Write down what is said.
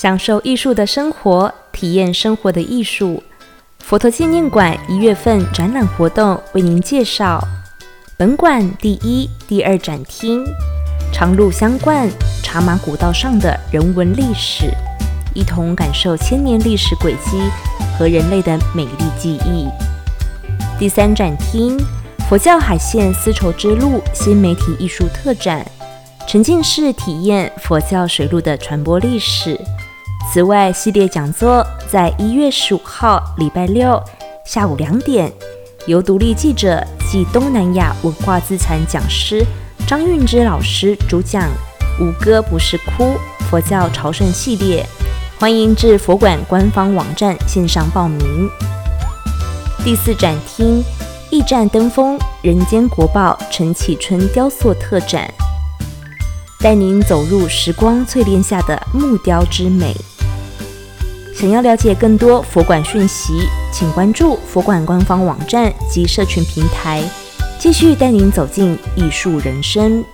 享受艺术的生活，体验生活的艺术。佛陀纪念馆一月份展览活动为您介绍。本馆第一、第二展厅，长路相贯茶马古道上的人文历史，一同感受千年历史轨迹和人类的美丽记忆。第三展厅，佛教海线丝绸之路新媒体艺术特展，沉浸式体验佛教水路的传播历史。此外，系列讲座在一月十五号礼拜六下午两点，由独立记者暨东南亚文化资产讲师张韵之老师主讲“吴哥不是哭”佛教朝圣系列，欢迎至佛馆官方网站线上报名。第四展厅，驿站登峰人间国宝陈启春雕塑特展，带您走入时光淬炼下的木雕之美。想要了解更多佛馆讯息，请关注佛馆官方网站及社群平台，继续带您走进艺术人生。